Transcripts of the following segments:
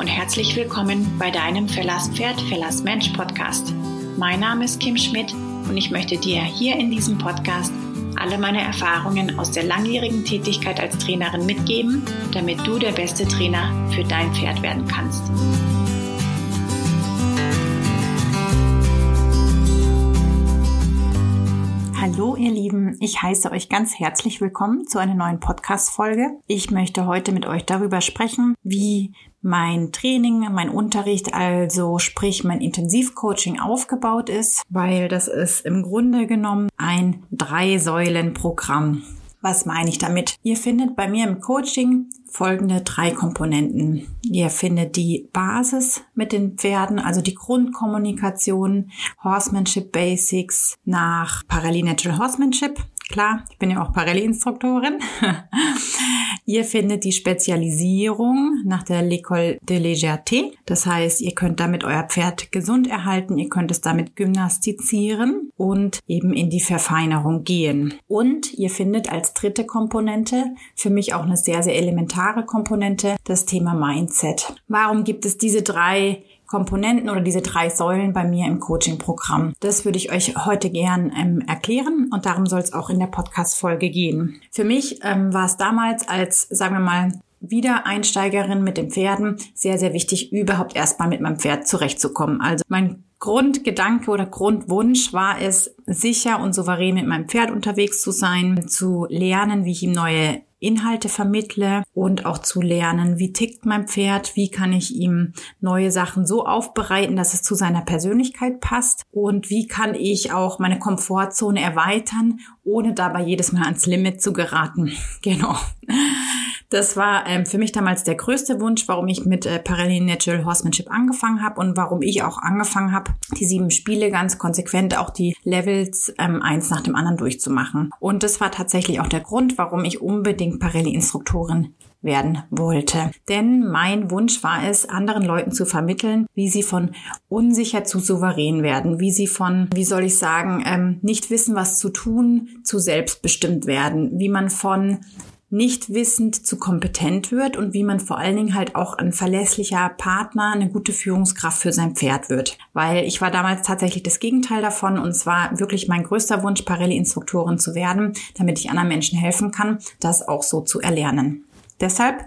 und herzlich willkommen bei deinem Verlass Pferd, Verlass Mensch Podcast. Mein Name ist Kim Schmidt und ich möchte dir hier in diesem Podcast alle meine Erfahrungen aus der langjährigen Tätigkeit als Trainerin mitgeben, damit du der beste Trainer für dein Pferd werden kannst. Ihr Lieben, ich heiße euch ganz herzlich willkommen zu einer neuen Podcast-Folge. Ich möchte heute mit euch darüber sprechen, wie mein Training, mein Unterricht, also sprich mein Intensivcoaching aufgebaut ist, weil das ist im Grunde genommen ein Drei-Säulen-Programm. Was meine ich damit? Ihr findet bei mir im Coaching folgende drei Komponenten. Ihr findet die Basis mit den Pferden, also die Grundkommunikation, Horsemanship Basics nach Parallel Natural Horsemanship. Klar, ich bin ja auch Parallel-Instruktorin. Ihr findet die Spezialisierung nach der L'École de Légèreté. Das heißt, ihr könnt damit euer Pferd gesund erhalten, ihr könnt es damit gymnastizieren und eben in die Verfeinerung gehen. Und ihr findet als dritte Komponente, für mich auch eine sehr, sehr elementare Komponente, das Thema Mindset. Warum gibt es diese drei Komponenten oder diese drei Säulen bei mir im Coaching-Programm. Das würde ich euch heute gern ähm, erklären und darum soll es auch in der Podcast-Folge gehen. Für mich ähm, war es damals als, sagen wir mal, Wiedereinsteigerin mit den Pferden sehr, sehr wichtig, überhaupt erstmal mit meinem Pferd zurechtzukommen. Also mein Grundgedanke oder Grundwunsch war es, sicher und souverän mit meinem Pferd unterwegs zu sein, zu lernen, wie ich ihm neue Inhalte vermittle und auch zu lernen, wie tickt mein Pferd, wie kann ich ihm neue Sachen so aufbereiten, dass es zu seiner Persönlichkeit passt und wie kann ich auch meine Komfortzone erweitern, ohne dabei jedes Mal ans Limit zu geraten. Genau. Das war ähm, für mich damals der größte Wunsch, warum ich mit äh, Parallel Natural Horsemanship angefangen habe und warum ich auch angefangen habe, die sieben Spiele ganz konsequent auch die Levels ähm, eins nach dem anderen durchzumachen. Und das war tatsächlich auch der Grund, warum ich unbedingt Parallel-Instruktorin werden wollte. Denn mein Wunsch war es, anderen Leuten zu vermitteln, wie sie von unsicher zu souverän werden, wie sie von, wie soll ich sagen, ähm, nicht wissen, was zu tun, zu selbstbestimmt werden, wie man von nicht wissend zu kompetent wird und wie man vor allen Dingen halt auch ein verlässlicher Partner, eine gute Führungskraft für sein Pferd wird. Weil ich war damals tatsächlich das Gegenteil davon und es war wirklich mein größter Wunsch, Parelli-Instruktorin zu werden, damit ich anderen Menschen helfen kann, das auch so zu erlernen. Deshalb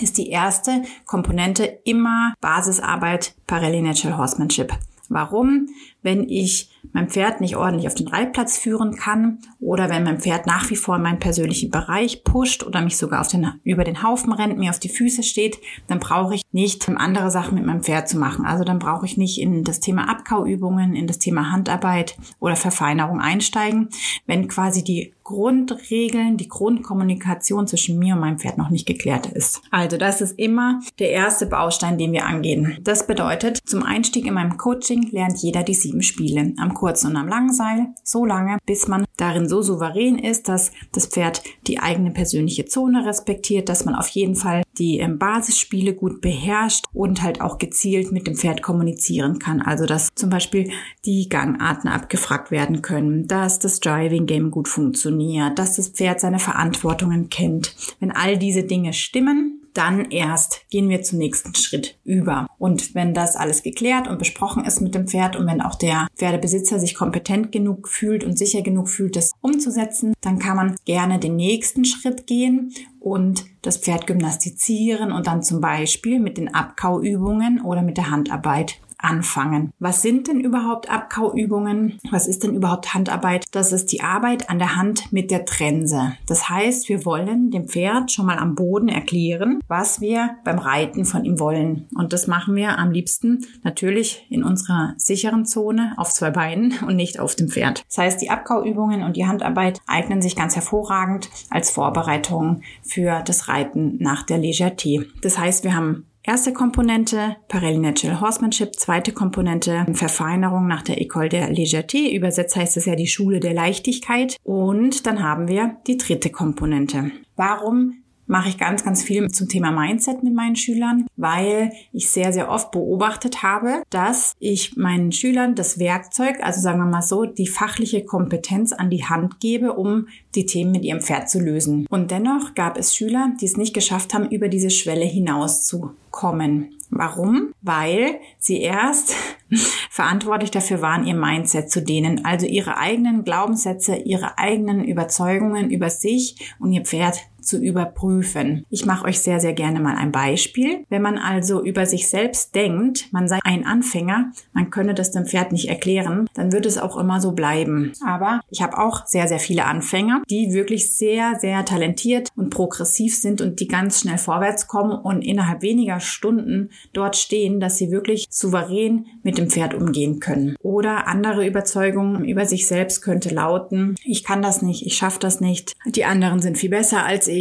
ist die erste Komponente immer Basisarbeit Parelli Natural Horsemanship. Warum? Wenn ich mein Pferd nicht ordentlich auf den Reitplatz führen kann oder wenn mein Pferd nach wie vor in meinen persönlichen Bereich pusht oder mich sogar auf den, über den Haufen rennt, mir auf die Füße steht, dann brauche ich nicht andere Sachen mit meinem Pferd zu machen. Also dann brauche ich nicht in das Thema Abkauübungen, in das Thema Handarbeit oder Verfeinerung einsteigen, wenn quasi die Grundregeln, die Grundkommunikation zwischen mir und meinem Pferd noch nicht geklärt ist. Also das ist immer der erste Baustein, den wir angehen. Das bedeutet, zum Einstieg in meinem Coaching lernt jeder die sieben Spiele. Am kurzen und am langen Seil, so lange, bis man darin so souverän ist, dass das Pferd die eigene persönliche Zone respektiert, dass man auf jeden Fall die ähm, Basisspiele gut beherrscht und halt auch gezielt mit dem Pferd kommunizieren kann. Also dass zum Beispiel die Gangarten abgefragt werden können, dass das Driving Game gut funktioniert, dass das Pferd seine Verantwortungen kennt. Wenn all diese Dinge stimmen, dann erst gehen wir zum nächsten Schritt über. Und wenn das alles geklärt und besprochen ist mit dem Pferd und wenn auch der Pferdebesitzer sich kompetent genug fühlt und sicher genug fühlt, das umzusetzen, dann kann man gerne den nächsten Schritt gehen und das Pferd gymnastizieren und dann zum Beispiel mit den Abkauübungen oder mit der Handarbeit anfangen. Was sind denn überhaupt Abkauübungen? Was ist denn überhaupt Handarbeit? Das ist die Arbeit an der Hand mit der Trense. Das heißt, wir wollen dem Pferd schon mal am Boden erklären, was wir beim Reiten von ihm wollen. Und das machen wir am liebsten natürlich in unserer sicheren Zone auf zwei Beinen und nicht auf dem Pferd. Das heißt, die Abkauübungen und die Handarbeit eignen sich ganz hervorragend als Vorbereitung für das Reiten nach der Légèreté. Das heißt, wir haben Erste Komponente Parallel Natural Horsemanship, zweite Komponente Verfeinerung nach der École der Légèreté, übersetzt heißt es ja die Schule der Leichtigkeit. Und dann haben wir die dritte Komponente. Warum mache ich ganz, ganz viel zum Thema Mindset mit meinen Schülern, weil ich sehr, sehr oft beobachtet habe, dass ich meinen Schülern das Werkzeug, also sagen wir mal so, die fachliche Kompetenz an die Hand gebe, um die Themen mit ihrem Pferd zu lösen. Und dennoch gab es Schüler, die es nicht geschafft haben, über diese Schwelle hinaus zu kommen. Warum? Weil sie erst verantwortlich dafür waren, ihr Mindset zu dehnen, also ihre eigenen Glaubenssätze, ihre eigenen Überzeugungen über sich und ihr Pferd zu überprüfen. Ich mache euch sehr, sehr gerne mal ein Beispiel. Wenn man also über sich selbst denkt, man sei ein Anfänger, man könne das dem Pferd nicht erklären, dann wird es auch immer so bleiben. Aber ich habe auch sehr, sehr viele Anfänger, die wirklich sehr, sehr talentiert und progressiv sind und die ganz schnell vorwärts kommen und innerhalb weniger Stunden dort stehen, dass sie wirklich souverän mit dem Pferd umgehen können. Oder andere Überzeugungen über sich selbst könnte lauten, ich kann das nicht, ich schaffe das nicht, die anderen sind viel besser als ich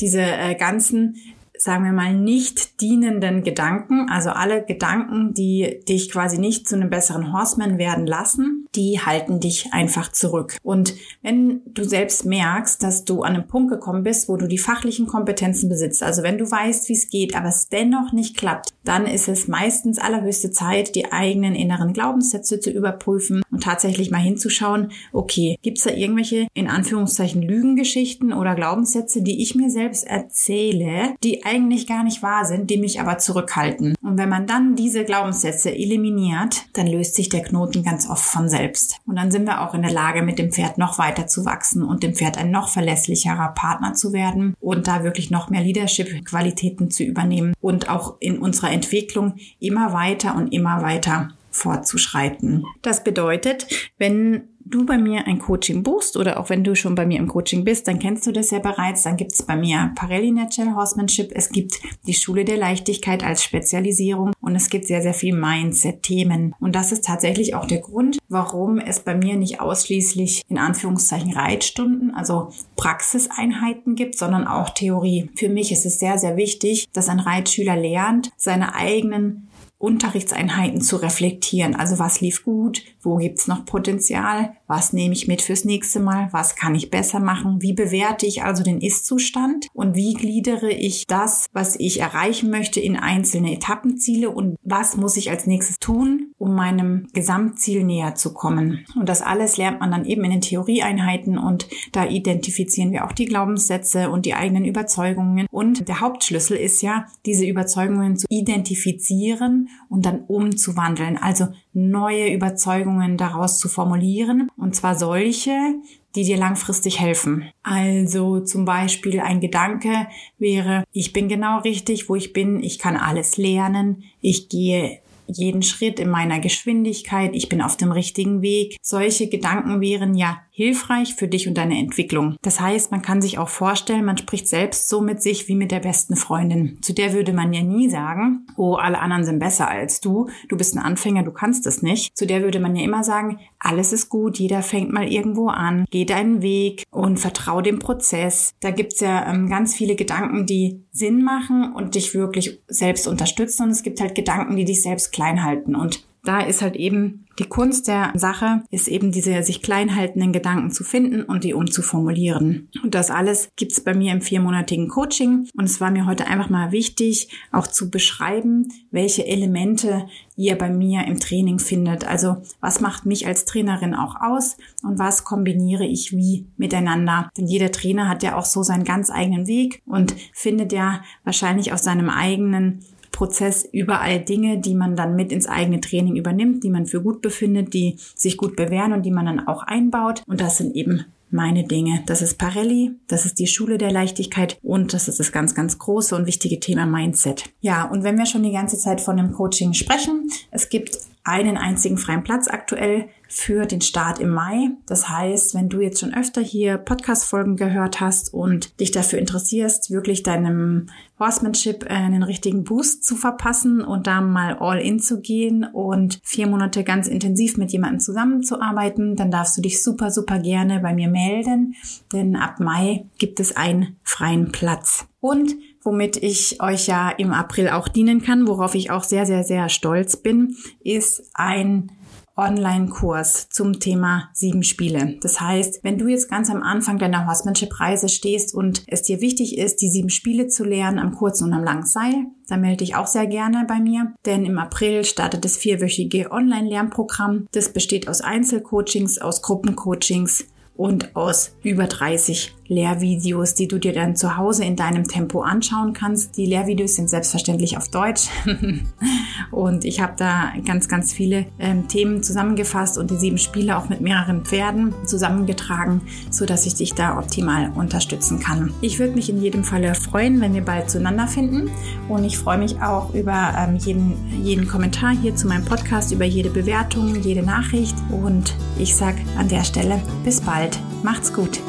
diese äh, ganzen sagen wir mal, nicht dienenden Gedanken, also alle Gedanken, die dich quasi nicht zu einem besseren Horseman werden lassen, die halten dich einfach zurück. Und wenn du selbst merkst, dass du an einem Punkt gekommen bist, wo du die fachlichen Kompetenzen besitzt, also wenn du weißt, wie es geht, aber es dennoch nicht klappt, dann ist es meistens allerhöchste Zeit, die eigenen inneren Glaubenssätze zu überprüfen und tatsächlich mal hinzuschauen, okay, gibt es da irgendwelche in Anführungszeichen Lügengeschichten oder Glaubenssätze, die ich mir selbst erzähle, die eigentlich gar nicht wahr sind, die mich aber zurückhalten. Und wenn man dann diese Glaubenssätze eliminiert, dann löst sich der Knoten ganz oft von selbst. Und dann sind wir auch in der Lage, mit dem Pferd noch weiter zu wachsen und dem Pferd ein noch verlässlicherer Partner zu werden und da wirklich noch mehr Leadership-Qualitäten zu übernehmen und auch in unserer Entwicklung immer weiter und immer weiter fortzuschreiten. Das bedeutet, wenn du bei mir ein Coaching buchst oder auch wenn du schon bei mir im Coaching bist, dann kennst du das ja bereits. Dann gibt es bei mir Parelli Natural Horsemanship, es gibt die Schule der Leichtigkeit als Spezialisierung und es gibt sehr, sehr viel Mindset-Themen. Und das ist tatsächlich auch der Grund, warum es bei mir nicht ausschließlich in Anführungszeichen Reitstunden, also Praxiseinheiten gibt, sondern auch Theorie. Für mich ist es sehr, sehr wichtig, dass ein Reitschüler lernt, seine eigenen Unterrichtseinheiten zu reflektieren. Also was lief gut, wo gibt's noch Potenzial, was nehme ich mit fürs nächste Mal, was kann ich besser machen, wie bewerte ich also den Ist-Zustand? Und wie gliedere ich das, was ich erreichen möchte, in einzelne Etappenziele? Und was muss ich als nächstes tun, um meinem Gesamtziel näher zu kommen. Und das alles lernt man dann eben in den Theorieeinheiten. Und da identifizieren wir auch die Glaubenssätze und die eigenen Überzeugungen. Und der Hauptschlüssel ist ja, diese Überzeugungen zu identifizieren und dann umzuwandeln, also neue Überzeugungen daraus zu formulieren, und zwar solche, die dir langfristig helfen. Also zum Beispiel ein Gedanke wäre, ich bin genau richtig, wo ich bin, ich kann alles lernen, ich gehe jeden Schritt in meiner Geschwindigkeit, ich bin auf dem richtigen Weg. Solche Gedanken wären ja hilfreich für dich und deine Entwicklung. Das heißt, man kann sich auch vorstellen, man spricht selbst so mit sich wie mit der besten Freundin. Zu der würde man ja nie sagen, oh, alle anderen sind besser als du, du bist ein Anfänger, du kannst es nicht. Zu der würde man ja immer sagen, alles ist gut, jeder fängt mal irgendwo an, geh deinen Weg und vertrau dem Prozess. Da gibt's ja ähm, ganz viele Gedanken, die Sinn machen und dich wirklich selbst unterstützen und es gibt halt Gedanken, die dich selbst klein halten und da ist halt eben die Kunst der Sache, ist eben diese sich klein haltenden Gedanken zu finden und die umzuformulieren. Und das alles gibt's bei mir im viermonatigen Coaching. Und es war mir heute einfach mal wichtig, auch zu beschreiben, welche Elemente ihr bei mir im Training findet. Also was macht mich als Trainerin auch aus und was kombiniere ich wie miteinander. Denn jeder Trainer hat ja auch so seinen ganz eigenen Weg und findet ja wahrscheinlich auf seinem eigenen Prozess überall Dinge, die man dann mit ins eigene Training übernimmt, die man für gut befindet, die sich gut bewähren und die man dann auch einbaut. Und das sind eben meine Dinge. Das ist Parelli, das ist die Schule der Leichtigkeit und das ist das ganz, ganz große und wichtige Thema Mindset. Ja, und wenn wir schon die ganze Zeit von dem Coaching sprechen, es gibt einen einzigen freien Platz aktuell für den Start im Mai. Das heißt, wenn du jetzt schon öfter hier Podcast-Folgen gehört hast und dich dafür interessierst, wirklich deinem Horsemanship einen richtigen Boost zu verpassen und da mal all in zu gehen und vier Monate ganz intensiv mit jemandem zusammenzuarbeiten, dann darfst du dich super, super gerne bei mir melden, denn ab Mai gibt es einen freien Platz. Und womit ich euch ja im April auch dienen kann, worauf ich auch sehr, sehr, sehr stolz bin, ist ein Online-Kurs zum Thema sieben Spiele. Das heißt, wenn du jetzt ganz am Anfang deiner Horsemanship-Reise stehst und es dir wichtig ist, die sieben Spiele zu lernen am kurzen und am langen Seil, dann melde dich auch sehr gerne bei mir, denn im April startet das vierwöchige Online-Lernprogramm. Das besteht aus Einzelcoachings, aus Gruppencoachings und aus über 30 Lehrvideos, die du dir dann zu Hause in deinem Tempo anschauen kannst. Die Lehrvideos sind selbstverständlich auf Deutsch und ich habe da ganz, ganz viele ähm, Themen zusammengefasst und die sieben Spiele auch mit mehreren Pferden zusammengetragen, so dass ich dich da optimal unterstützen kann. Ich würde mich in jedem Falle freuen, wenn wir bald zueinander finden und ich freue mich auch über ähm, jeden, jeden Kommentar hier zu meinem Podcast, über jede Bewertung, jede Nachricht und ich sage an der Stelle bis bald. Macht's gut.